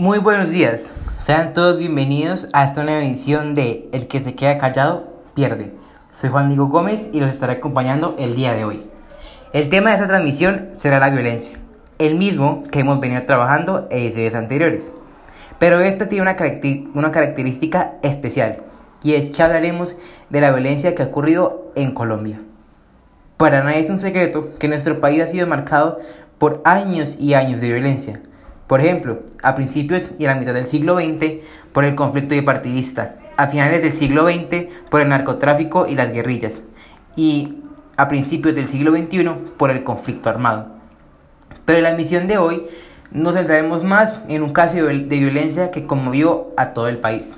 Muy buenos días, sean todos bienvenidos a esta nueva edición de El que se queda callado pierde. Soy Juan Diego Gómez y los estaré acompañando el día de hoy. El tema de esta transmisión será la violencia, el mismo que hemos venido trabajando en ediciones anteriores. Pero esta tiene una, una característica especial y es que hablaremos de la violencia que ha ocurrido en Colombia. Para nadie es un secreto que nuestro país ha sido marcado por años y años de violencia por ejemplo, a principios y a la mitad del siglo XX por el conflicto bipartidista, a finales del siglo XX por el narcotráfico y las guerrillas, y a principios del siglo XXI por el conflicto armado. Pero en la misión de hoy nos centraremos más en un caso de violencia que conmovió a todo el país,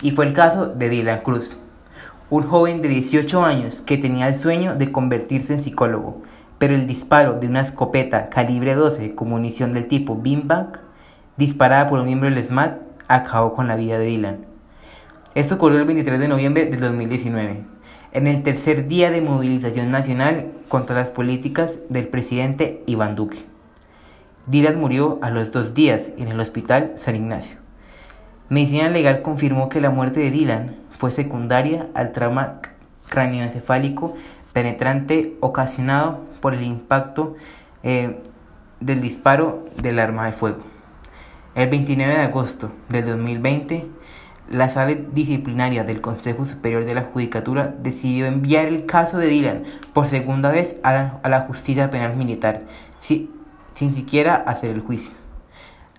y fue el caso de Dylan Cruz, un joven de 18 años que tenía el sueño de convertirse en psicólogo, pero el disparo de una escopeta calibre 12 con munición del tipo beanbag, disparada por un miembro del SMAT, acabó con la vida de Dylan. Esto ocurrió el 23 de noviembre del 2019, en el tercer día de movilización nacional contra las políticas del presidente Iván Duque. Dylan murió a los dos días en el hospital San Ignacio. Medicina legal confirmó que la muerte de Dylan fue secundaria al trauma cráneoencefálico penetrante ocasionado por el impacto eh, del disparo del arma de fuego. El 29 de agosto del 2020, la sala disciplinaria del Consejo Superior de la Judicatura decidió enviar el caso de Dylan por segunda vez a la, justicia penal militar, sin siquiera hacer el juicio.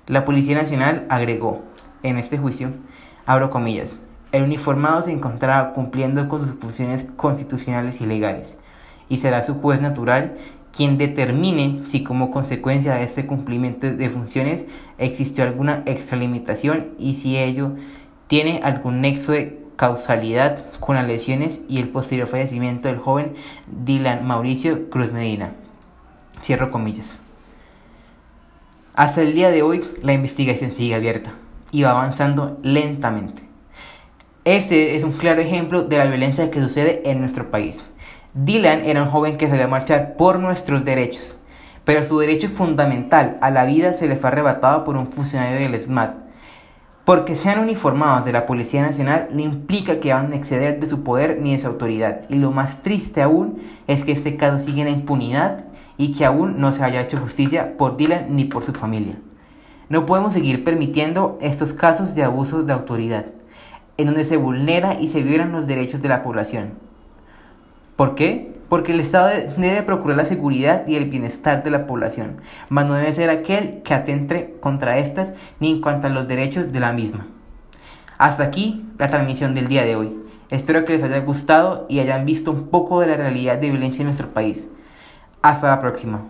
La Policía Nacional agregó en este juicio, abro comillas, el uniformado se encontraba cumpliendo con sus funciones constitucionales y legales y será su juez natural quien determine si como consecuencia de este cumplimiento de funciones existió alguna extralimitación y si ello tiene algún nexo de causalidad con las lesiones y el posterior fallecimiento del joven Dylan Mauricio Cruz Medina. Cierro comillas. Hasta el día de hoy la investigación sigue abierta y va avanzando lentamente. Este es un claro ejemplo de la violencia que sucede en nuestro país. Dylan era un joven que salía a marchar por nuestros derechos, pero su derecho fundamental a la vida se le fue arrebatado por un funcionario del SMAT. Porque sean uniformados de la Policía Nacional no implica que van a exceder de su poder ni de su autoridad. Y lo más triste aún es que este caso sigue en la impunidad y que aún no se haya hecho justicia por Dylan ni por su familia. No podemos seguir permitiendo estos casos de abuso de autoridad, en donde se vulnera y se violan los derechos de la población. ¿Por qué? Porque el Estado debe procurar la seguridad y el bienestar de la población, mas no debe ser aquel que atente contra estas ni en cuanto a los derechos de la misma. Hasta aquí la transmisión del día de hoy. Espero que les haya gustado y hayan visto un poco de la realidad de violencia en nuestro país. Hasta la próxima.